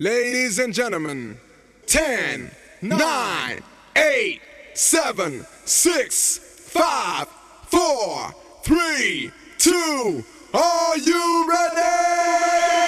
Ladies and gentlemen, 10, 9, 8, 7, 6, 5, 4, 3, 2, are you ready?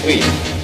Queen.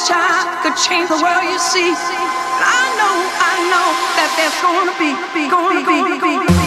Wish I could change the world you see. I know, I know that there's gonna be, gonna be, gonna be.